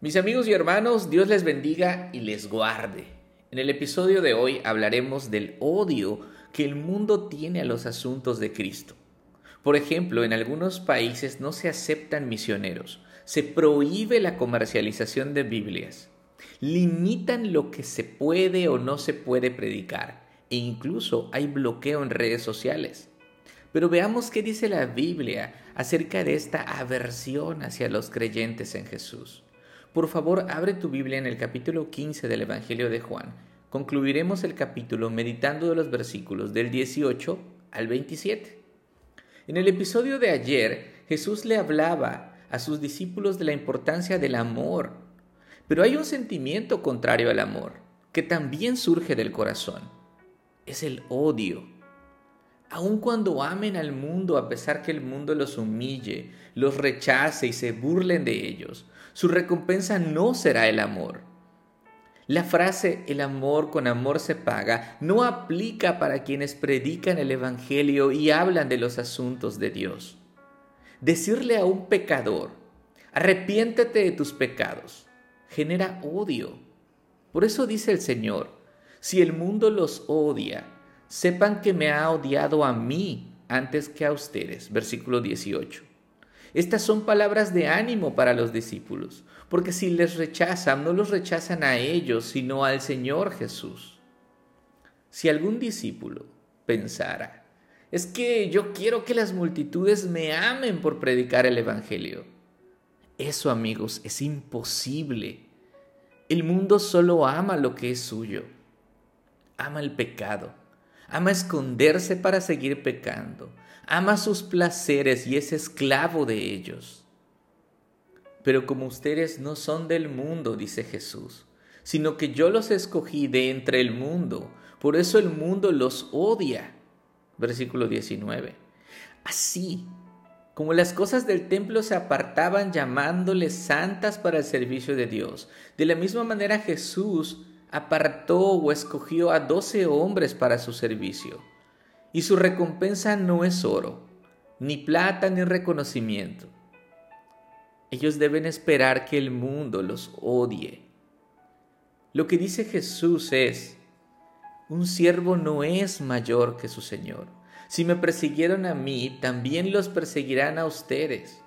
Mis amigos y hermanos, Dios les bendiga y les guarde. En el episodio de hoy hablaremos del odio que el mundo tiene a los asuntos de Cristo. Por ejemplo, en algunos países no se aceptan misioneros, se prohíbe la comercialización de Biblias, limitan lo que se puede o no se puede predicar e incluso hay bloqueo en redes sociales. Pero veamos qué dice la Biblia acerca de esta aversión hacia los creyentes en Jesús. Por favor, abre tu Biblia en el capítulo 15 del Evangelio de Juan. Concluiremos el capítulo meditando de los versículos del 18 al 27. En el episodio de ayer, Jesús le hablaba a sus discípulos de la importancia del amor. Pero hay un sentimiento contrario al amor, que también surge del corazón. Es el odio. Aun cuando amen al mundo a pesar que el mundo los humille, los rechace y se burlen de ellos, su recompensa no será el amor. La frase el amor con amor se paga no aplica para quienes predican el Evangelio y hablan de los asuntos de Dios. Decirle a un pecador, arrepiéntete de tus pecados, genera odio. Por eso dice el Señor, si el mundo los odia, sepan que me ha odiado a mí antes que a ustedes. Versículo 18. Estas son palabras de ánimo para los discípulos, porque si les rechazan, no los rechazan a ellos, sino al Señor Jesús. Si algún discípulo pensara, es que yo quiero que las multitudes me amen por predicar el Evangelio. Eso, amigos, es imposible. El mundo solo ama lo que es suyo. Ama el pecado. Ama esconderse para seguir pecando ama sus placeres y es esclavo de ellos. Pero como ustedes no son del mundo, dice Jesús, sino que yo los escogí de entre el mundo, por eso el mundo los odia. Versículo 19. Así como las cosas del templo se apartaban llamándoles santas para el servicio de Dios, de la misma manera Jesús apartó o escogió a doce hombres para su servicio y su recompensa no es oro, ni plata, ni reconocimiento. Ellos deben esperar que el mundo los odie. Lo que dice Jesús es, un siervo no es mayor que su Señor. Si me persiguieron a mí, también los perseguirán a ustedes.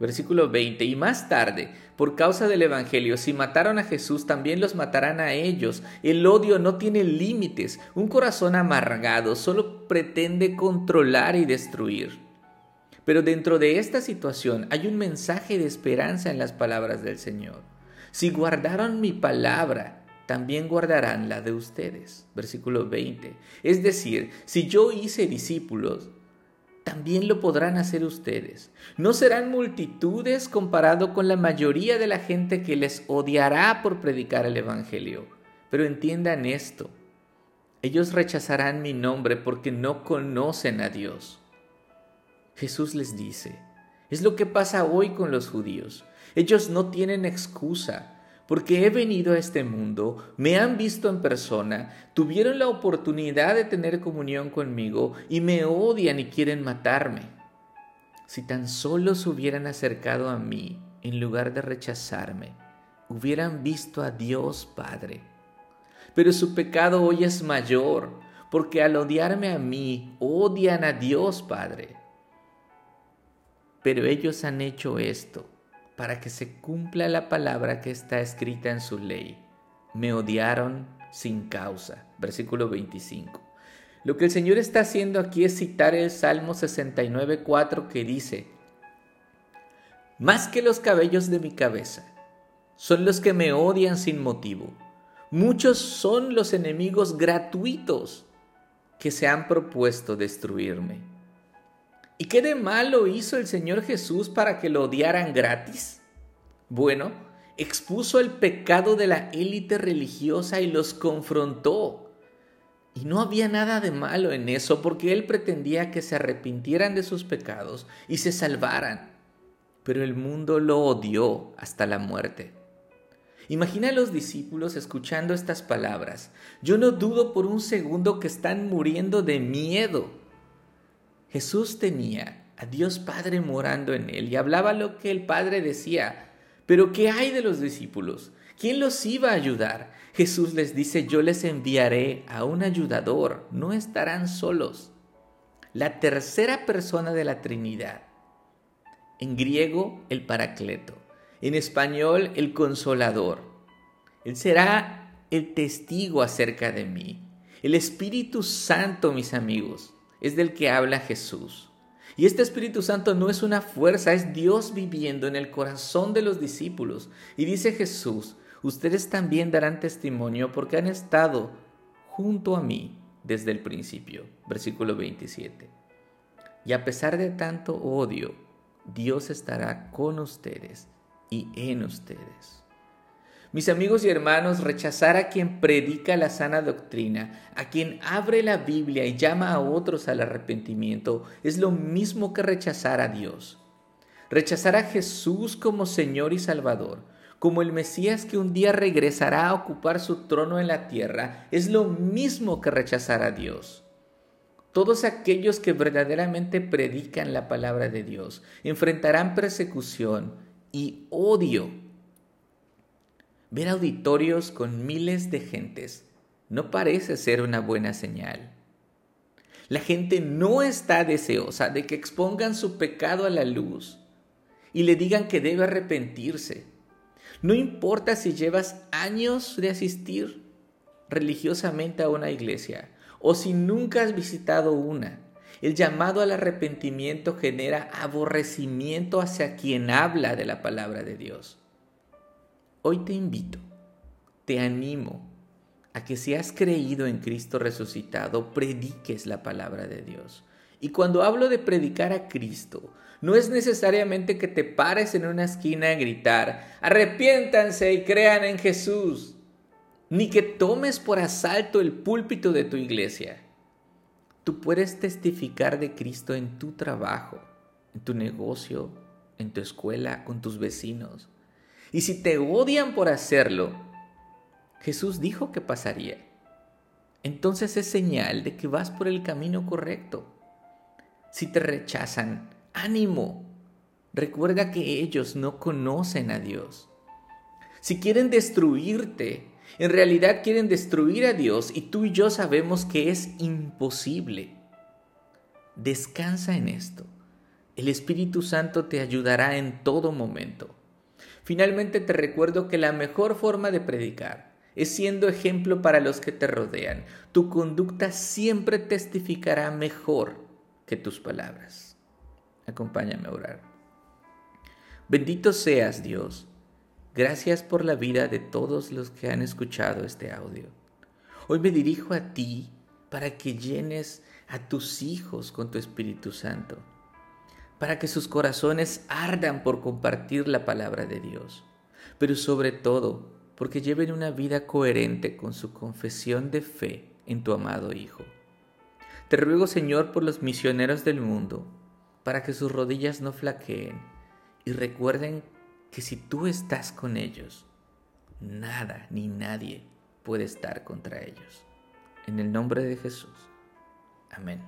Versículo 20. Y más tarde, por causa del Evangelio, si mataron a Jesús, también los matarán a ellos. El odio no tiene límites. Un corazón amargado solo pretende controlar y destruir. Pero dentro de esta situación hay un mensaje de esperanza en las palabras del Señor. Si guardaron mi palabra, también guardarán la de ustedes. Versículo 20. Es decir, si yo hice discípulos, también lo podrán hacer ustedes. No serán multitudes comparado con la mayoría de la gente que les odiará por predicar el Evangelio. Pero entiendan esto, ellos rechazarán mi nombre porque no conocen a Dios. Jesús les dice, es lo que pasa hoy con los judíos. Ellos no tienen excusa porque he venido a este mundo, me han visto en persona, tuvieron la oportunidad de tener comunión conmigo y me odian y quieren matarme. Si tan solo se hubieran acercado a mí en lugar de rechazarme, hubieran visto a Dios Padre. Pero su pecado hoy es mayor, porque al odiarme a mí, odian a Dios Padre. Pero ellos han hecho esto para que se cumpla la palabra que está escrita en su ley. Me odiaron sin causa. Versículo 25. Lo que el Señor está haciendo aquí es citar el Salmo 69.4 que dice, Más que los cabellos de mi cabeza, son los que me odian sin motivo. Muchos son los enemigos gratuitos que se han propuesto destruirme. ¿Y qué de malo hizo el Señor Jesús para que lo odiaran gratis? Bueno, expuso el pecado de la élite religiosa y los confrontó. Y no había nada de malo en eso porque él pretendía que se arrepintieran de sus pecados y se salvaran. Pero el mundo lo odió hasta la muerte. Imagina a los discípulos escuchando estas palabras. Yo no dudo por un segundo que están muriendo de miedo Jesús tenía a Dios Padre morando en él y hablaba lo que el Padre decía, Pero ¿qué hay de los discípulos? ¿Quién los iba a ayudar? Jesús les dice, yo les enviaré a un ayudador, no estarán solos. La tercera persona de la Trinidad. En griego, el Paracleto. En español, el Consolador. Él será el testigo acerca de mí. El Espíritu Santo, mis amigos, es del que habla Jesús. Y este Espíritu Santo no es una fuerza, es Dios viviendo en el corazón de los discípulos. Y dice Jesús, ustedes también darán testimonio porque han estado junto a mí desde el principio. Versículo 27. Y a pesar de tanto odio, Dios estará con ustedes y en ustedes. Mis amigos y hermanos, rechazar a quien predica la sana doctrina, a quien abre la Biblia y llama a otros al arrepentimiento, es lo mismo que rechazar a Dios. Rechazar a Jesús como Señor y Salvador como el Mesías que un día regresará a ocupar su trono en la tierra, es lo mismo que rechazar a Dios. Todos aquellos que verdaderamente predican la palabra de Dios enfrentarán persecución y odio. Ver auditorios con miles de gentes no parece ser una buena señal. La gente no está deseosa de que expongan su pecado a la luz y le digan que debe arrepentirse no importa si llevas años de asistir religiosamente a una iglesia o si nunca has visitado una. El llamado al arrepentimiento genera aborrecimiento hacia quien habla de la palabra de Dios. Hoy te invito, te animo a que si has creído en Cristo resucitado, prediques la palabra de Dios. Y cuando hablo de predicar a Cristo, no es necesariamente que te pares en una esquina a gritar, arrepiéntanse y crean en Jesús, ni que tomes por asalto el púlpito de tu iglesia. Tú puedes testificar de Cristo en tu trabajo, en tu negocio, en tu escuela, con tus vecinos. Y si te odian por hacerlo, Jesús dijo que pasaría. Entonces es señal de que vas por el camino correcto. Si te rechazan, ánimo. Recuerda que ellos no conocen a Dios. Si quieren destruirte, en realidad quieren destruir a Dios y tú y yo sabemos que es imposible. Descansa en esto. El Espíritu Santo te ayudará en todo momento. Finalmente te recuerdo que la mejor forma de predicar es siendo ejemplo para los que te rodean. Tu conducta siempre testificará mejor que tus palabras. Acompáñame a orar. Bendito seas Dios. Gracias por la vida de todos los que han escuchado este audio. Hoy me dirijo a ti para que llenes a tus hijos con tu Espíritu Santo, para que sus corazones ardan por compartir la palabra de Dios, pero sobre todo porque lleven una vida coherente con su confesión de fe en tu amado Hijo. Te ruego, Señor, por los misioneros del mundo, para que sus rodillas no flaqueen y recuerden que si tú estás con ellos, nada ni nadie puede estar contra ellos. En el nombre de Jesús. Amén.